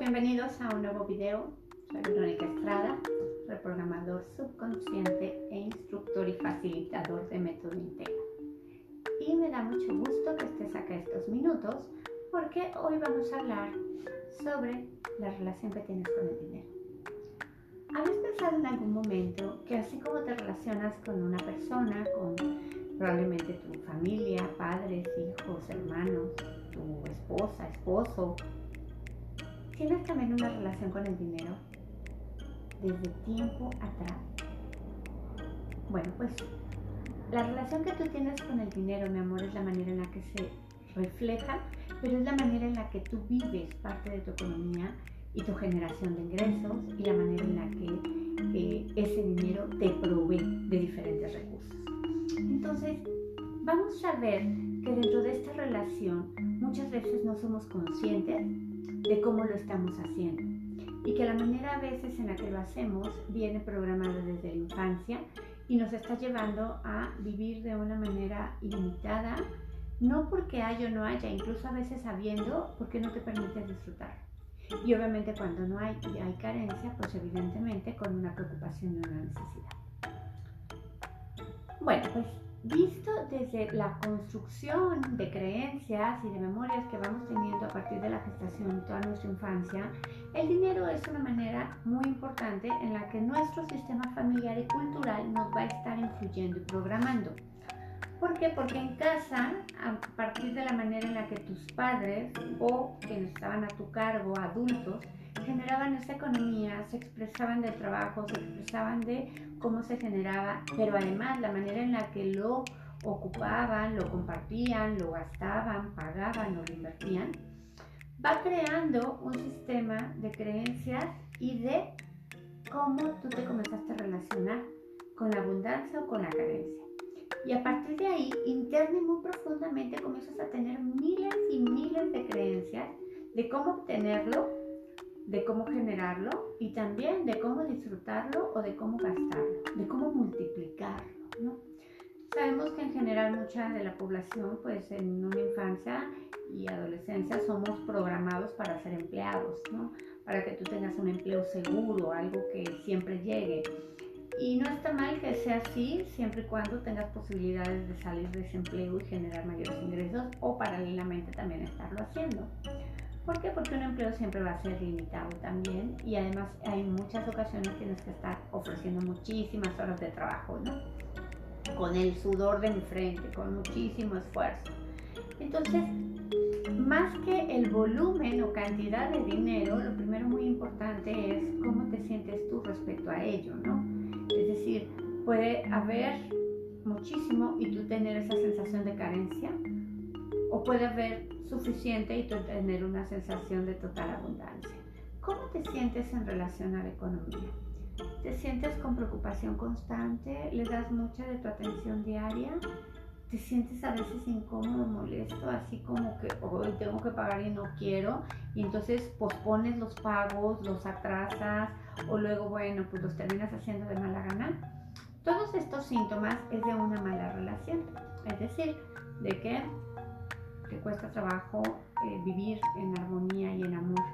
bienvenidos a un nuevo video. Soy Verónica Estrada, reprogramador subconsciente e instructor y facilitador de método Integra. Y me da mucho gusto que estés acá estos minutos porque hoy vamos a hablar sobre la relación que tienes con el dinero. ¿Habías pensado en algún momento que así como te relacionas con una persona, con probablemente tu familia, padres, hijos, hermanos, tu esposa, esposo, ¿Tienes también una relación con el dinero desde tiempo atrás? Bueno, pues la relación que tú tienes con el dinero, mi amor, es la manera en la que se refleja, pero es la manera en la que tú vives parte de tu economía y tu generación de ingresos y la manera en la que eh, ese dinero te provee de diferentes recursos. Entonces, vamos a ver que dentro de esta relación muchas veces no somos conscientes de cómo lo estamos haciendo y que la manera a veces en la que lo hacemos viene programada desde la infancia y nos está llevando a vivir de una manera ilimitada, no porque haya o no haya, incluso a veces sabiendo porque no te permite disfrutar. Y obviamente cuando no hay y hay carencia, pues evidentemente con una preocupación y una necesidad. Bueno, pues visto desde la construcción de creencias y de memorias que vamos teniendo a partir de la gestación toda nuestra infancia, el dinero es una manera muy importante en la que nuestro sistema familiar y cultural nos va a estar influyendo y programando. ¿Por qué? Porque en casa, a partir de la manera en la que tus padres o quienes estaban a tu cargo, adultos, generaban esa economía, se expresaban del trabajo, se expresaban de cómo se generaba, pero además la manera en la que lo ocupaban, lo compartían, lo gastaban, pagaban o lo invertían, va creando un sistema de creencias y de cómo tú te comenzaste a relacionar con la abundancia o con la carencia. Y a partir de ahí, interna y muy profundamente, comienzas a tener miles y miles de creencias de cómo obtenerlo de cómo generarlo y también de cómo disfrutarlo o de cómo gastarlo, de cómo multiplicarlo. Sabemos que en general mucha de la población, pues en una infancia y adolescencia somos programados para ser empleados, ¿no? para que tú tengas un empleo seguro, algo que siempre llegue. Y no está mal que sea así, siempre y cuando tengas posibilidades de salir de ese empleo y generar mayores ingresos o paralelamente también estarlo haciendo. ¿Por qué? Porque un empleo siempre va a ser limitado también y además hay muchas ocasiones tienes que estar ofreciendo muchísimas horas de trabajo, ¿no? Con el sudor de mi frente, con muchísimo esfuerzo. Entonces, más que el volumen o cantidad de dinero, lo primero muy importante es cómo te sientes tú respecto a ello, ¿no? Es decir, puede haber muchísimo y tú tener esa sensación de carencia, o puede haber suficiente y tener una sensación de total abundancia. ¿Cómo te sientes en relación a la economía? ¿Te sientes con preocupación constante? ¿Le das mucha de tu atención diaria? ¿Te sientes a veces incómodo, molesto, así como que hoy tengo que pagar y no quiero? Y entonces pospones los pagos, los atrasas o luego, bueno, pues los terminas haciendo de mala gana. Todos estos síntomas es de una mala relación. Es decir, de que te cuesta trabajo eh, vivir en armonía y en amor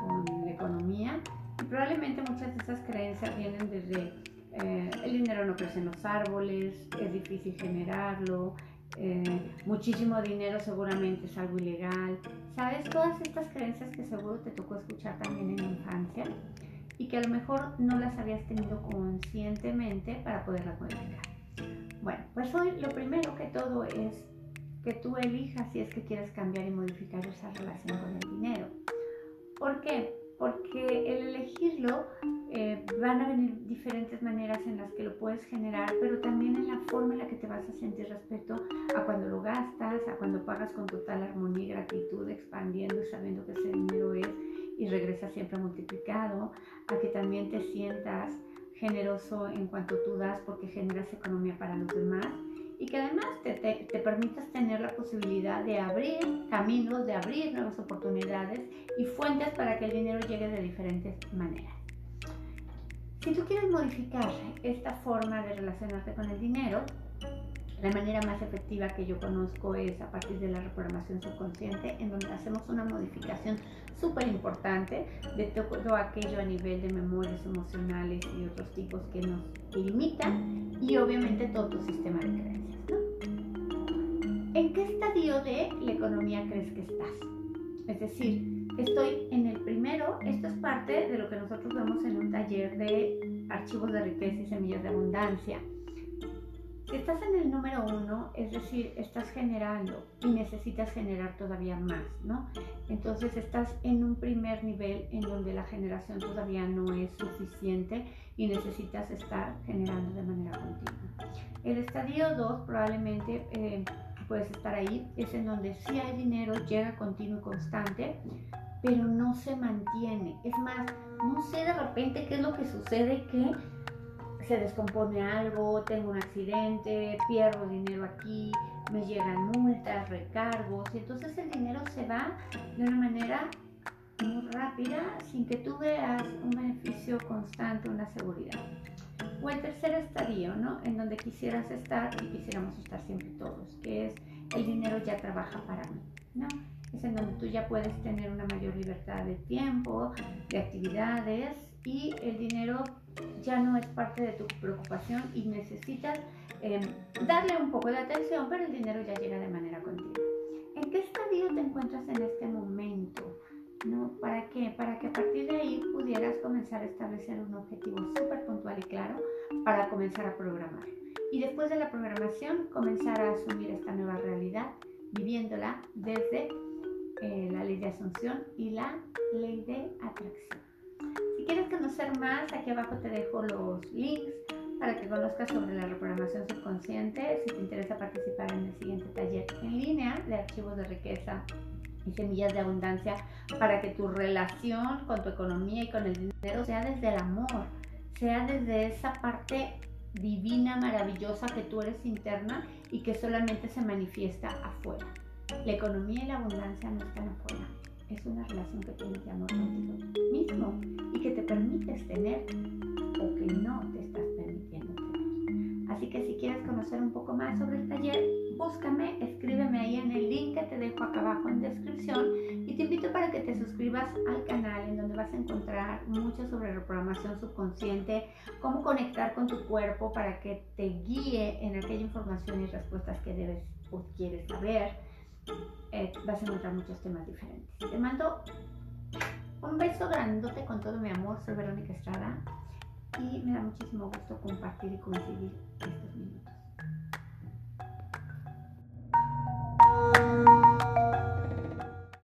con la economía. Y probablemente muchas de esas creencias vienen desde eh, el dinero no crece en los árboles, es difícil generarlo, eh, muchísimo dinero seguramente es algo ilegal. ¿Sabes? Todas estas creencias que seguro te tocó escuchar también en la infancia y que a lo mejor no las habías tenido conscientemente para poderlas modificar. Bueno, pues hoy lo primero que todo es que tú elijas si es que quieres cambiar y modificar esa relación con el dinero. ¿Por qué? Porque el elegirlo eh, van a venir diferentes maneras en las que lo puedes generar, pero también en la forma en la que te vas a sentir respecto a cuando lo gastas, a cuando pagas con total armonía y gratitud, expandiendo y sabiendo que ese dinero es y regresa siempre multiplicado, a que también te sientas generoso en cuanto tú das porque generas economía para los demás y que además te, te, permitas tener la posibilidad de abrir caminos, de abrir nuevas oportunidades y fuentes para que el dinero llegue de diferentes maneras. Si tú quieres modificar esta forma de relacionarte con el dinero, La manera más efectiva que yo conozco es a partir de la reprogramación subconsciente, en donde hacemos una modificación súper importante de todo aquello a nivel de memorias emocionales y otros tipos que nos limitan y obviamente todo tu sistema de creencias. ¿En qué estadio de la economía crees que estás? Es decir, estoy en el primero, esto es parte de lo que nosotros vemos en un taller de archivos de riqueza y semillas de abundancia si estás en el número uno, es decir, estás generando y necesitas generar todavía más, ¿no? Entonces estás en un primer nivel en donde la generación todavía no es suficiente y necesitas estar generando de manera continua. El estadio 2 probablemente eh, puedes estar ahí, es en donde sí hay dinero, llega continuo y constante, pero no se mantiene. Es más, no sé de repente qué es lo que sucede que se descompone algo, tengo un accidente, pierdo dinero aquí, me llegan multas, recargos, y entonces el dinero se va de una manera muy rápida sin que tú veas un beneficio constante, una seguridad. O el tercer estadio, ¿no? En donde quisieras estar y quisiéramos estar siempre todos, que es el dinero ya trabaja para mí, ¿no? Es en donde tú ya puedes tener una mayor libertad de tiempo, de actividades y el dinero ya no es parte de tu preocupación y necesitas em, darle un poco de atención, pero el dinero ya llega de manera continua. ¿En qué estadio te encuentras en este momento? ¿No? ¿Para qué? Para que a partir de ahí pudieras comenzar a establecer un objetivo súper puntual y claro para comenzar a programar. Y después de la programación, comenzar a asumir esta nueva realidad, viviéndola desde eh, la ley de asunción y la ley de atracción. Si quieres conocer más, aquí abajo te dejo los links para que conozcas sobre la reprogramación subconsciente. Si te interesa participar en el siguiente taller en línea de archivos de riqueza y semillas de abundancia para que tu relación con tu economía y con el dinero sea desde el amor, sea desde esa parte divina, maravillosa que tú eres interna y que solamente se manifiesta afuera. La economía y la abundancia no están afuera, es una relación que tienes de amor contigo mismo y que te permites tener o que no te estás permitiendo tener. Así que si quieres conocer un poco más sobre el taller, búscame, escríbeme ahí en el link que te dejo acá abajo en descripción y te invito para que te suscribas al canal en donde vas a encontrar mucho sobre reprogramación subconsciente, cómo conectar con tu cuerpo para que te guíe en aquella información y respuestas que debes o quieres saber eh, vas a encontrar muchos temas diferentes. Te mando un beso grandote con todo mi amor. Soy Verónica Estrada y me da muchísimo gusto compartir y coincidir estos minutos.